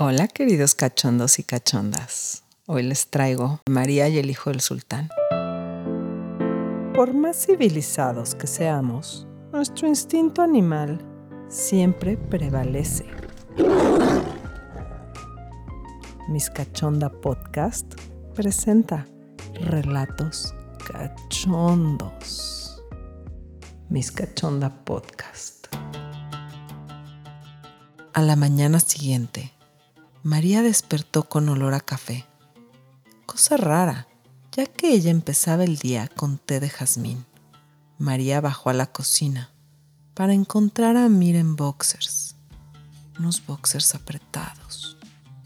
Hola queridos cachondos y cachondas. Hoy les traigo María y el hijo del sultán. Por más civilizados que seamos, nuestro instinto animal siempre prevalece. Mis Cachonda Podcast presenta relatos cachondos. Mis Cachonda Podcast. A la mañana siguiente, María despertó con olor a café. Cosa rara, ya que ella empezaba el día con té de jazmín. María bajó a la cocina para encontrar a Amir en boxers. Unos boxers apretados,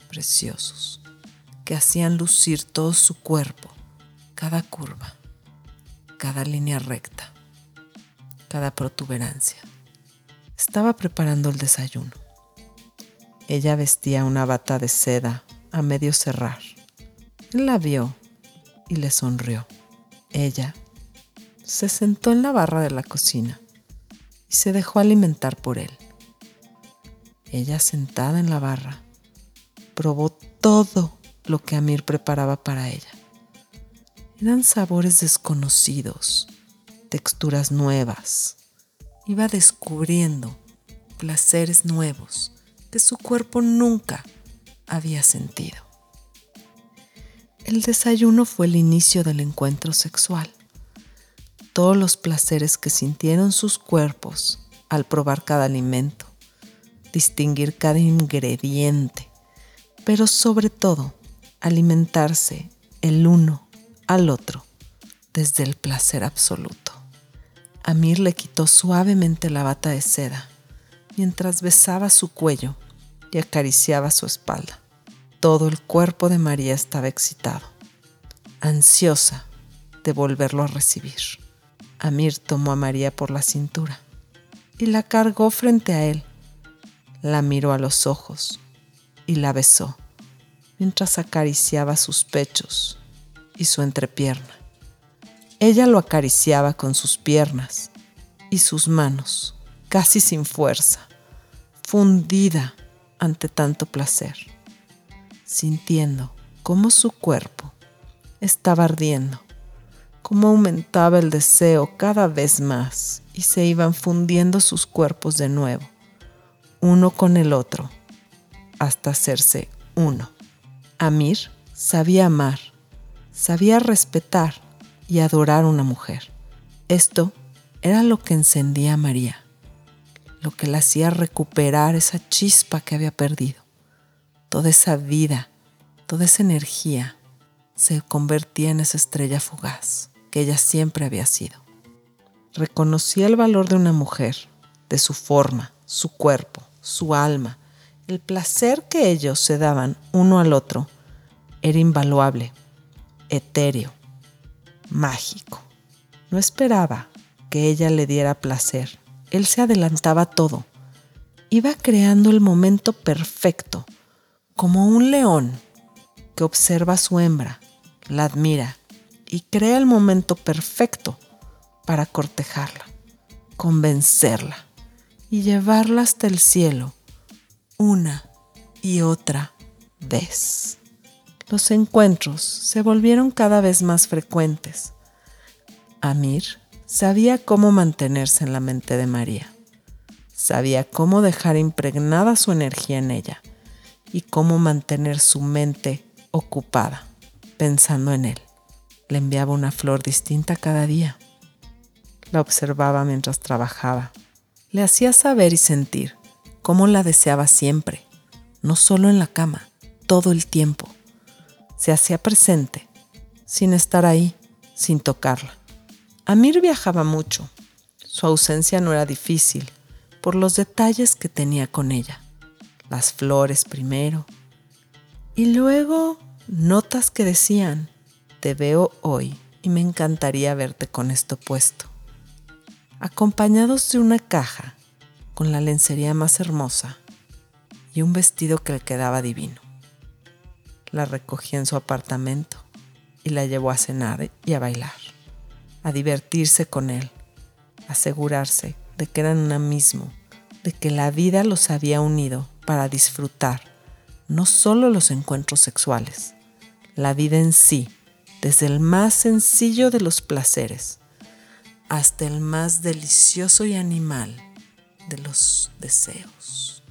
preciosos, que hacían lucir todo su cuerpo, cada curva, cada línea recta, cada protuberancia. Estaba preparando el desayuno. Ella vestía una bata de seda a medio cerrar. Él la vio y le sonrió. Ella se sentó en la barra de la cocina y se dejó alimentar por él. Ella sentada en la barra probó todo lo que Amir preparaba para ella. Eran sabores desconocidos, texturas nuevas. Iba descubriendo placeres nuevos que su cuerpo nunca había sentido. El desayuno fue el inicio del encuentro sexual. Todos los placeres que sintieron sus cuerpos al probar cada alimento, distinguir cada ingrediente, pero sobre todo alimentarse el uno al otro desde el placer absoluto. Amir le quitó suavemente la bata de seda mientras besaba su cuello y acariciaba su espalda. Todo el cuerpo de María estaba excitado, ansiosa de volverlo a recibir. Amir tomó a María por la cintura y la cargó frente a él. La miró a los ojos y la besó mientras acariciaba sus pechos y su entrepierna. Ella lo acariciaba con sus piernas y sus manos, casi sin fuerza, fundida ante tanto placer, sintiendo cómo su cuerpo estaba ardiendo, cómo aumentaba el deseo cada vez más y se iban fundiendo sus cuerpos de nuevo, uno con el otro, hasta hacerse uno. Amir sabía amar, sabía respetar y adorar a una mujer. Esto era lo que encendía a María lo que la hacía recuperar esa chispa que había perdido. Toda esa vida, toda esa energía se convertía en esa estrella fugaz que ella siempre había sido. Reconocía el valor de una mujer, de su forma, su cuerpo, su alma, el placer que ellos se daban uno al otro era invaluable, etéreo, mágico. No esperaba que ella le diera placer, él se adelantaba todo. Iba creando el momento perfecto, como un león que observa a su hembra, la admira y crea el momento perfecto para cortejarla, convencerla y llevarla hasta el cielo una y otra vez. Los encuentros se volvieron cada vez más frecuentes. Amir Sabía cómo mantenerse en la mente de María. Sabía cómo dejar impregnada su energía en ella y cómo mantener su mente ocupada, pensando en él. Le enviaba una flor distinta cada día. La observaba mientras trabajaba. Le hacía saber y sentir cómo la deseaba siempre, no solo en la cama, todo el tiempo. Se hacía presente, sin estar ahí, sin tocarla. Amir viajaba mucho. Su ausencia no era difícil por los detalles que tenía con ella. Las flores primero y luego notas que decían, te veo hoy y me encantaría verte con esto puesto. Acompañados de una caja con la lencería más hermosa y un vestido que le quedaba divino. La recogí en su apartamento y la llevó a cenar y a bailar a divertirse con él, asegurarse de que eran una mismo, de que la vida los había unido para disfrutar no solo los encuentros sexuales, la vida en sí, desde el más sencillo de los placeres hasta el más delicioso y animal de los deseos.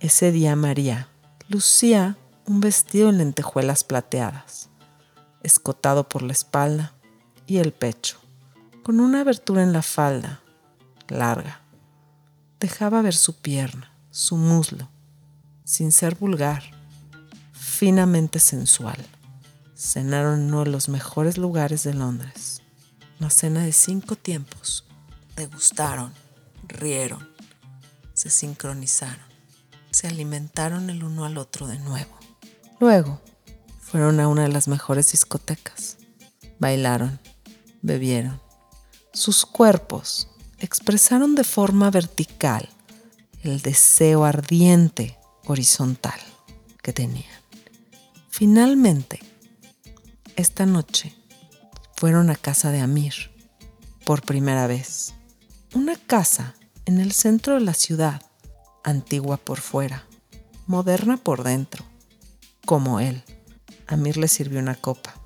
Ese día María lucía un vestido en lentejuelas plateadas, escotado por la espalda y el pecho, con una abertura en la falda larga. Dejaba ver su pierna, su muslo, sin ser vulgar, finamente sensual. Cenaron en uno de los mejores lugares de Londres, una cena de cinco tiempos. Degustaron, rieron, se sincronizaron, se alimentaron el uno al otro de nuevo. Luego fueron a una de las mejores discotecas. Bailaron, bebieron. Sus cuerpos expresaron de forma vertical el deseo ardiente horizontal que tenían. Finalmente, esta noche fueron a casa de Amir por primera vez. Una casa en el centro de la ciudad, antigua por fuera, moderna por dentro, como él. Amir le sirvió una copa.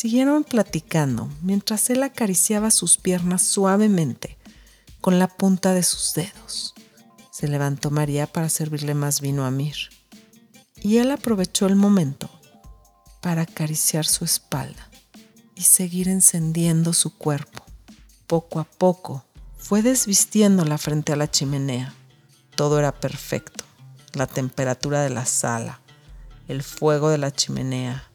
Siguieron platicando mientras él acariciaba sus piernas suavemente con la punta de sus dedos. Se levantó María para servirle más vino a Amir y él aprovechó el momento para acariciar su espalda y seguir encendiendo su cuerpo. Poco a poco fue desvistiéndola frente a la chimenea. Todo era perfecto. La temperatura de la sala, el fuego de la chimenea,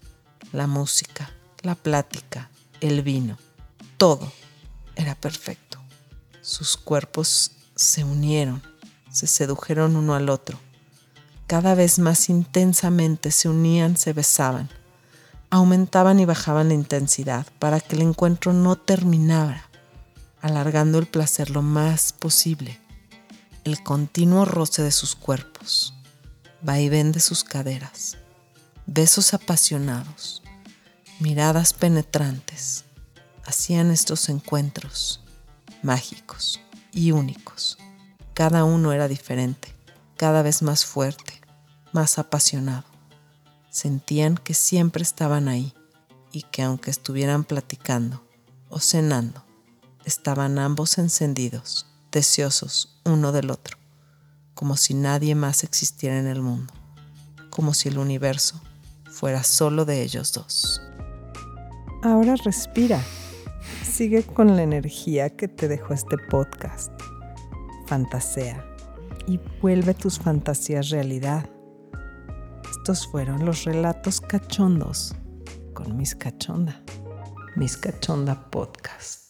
la música, la plática, el vino, todo era perfecto. Sus cuerpos se unieron, se sedujeron uno al otro. Cada vez más intensamente se unían, se besaban, aumentaban y bajaban la intensidad para que el encuentro no terminara, alargando el placer lo más posible. El continuo roce de sus cuerpos, vaivén de sus caderas, besos apasionados, miradas penetrantes hacían estos encuentros mágicos y únicos. Cada uno era diferente, cada vez más fuerte, más apasionado. Sentían que siempre estaban ahí y que aunque estuvieran platicando o cenando, estaban ambos encendidos, deseosos uno del otro, como si nadie más existiera en el mundo, como si el universo fuera solo de ellos dos. Ahora respira. Sigue con la energía que te dejó este podcast. Fantasea y vuelve tus fantasías realidad. Estos fueron los relatos cachondos con Miss Cachonda. Miss Cachonda Podcast.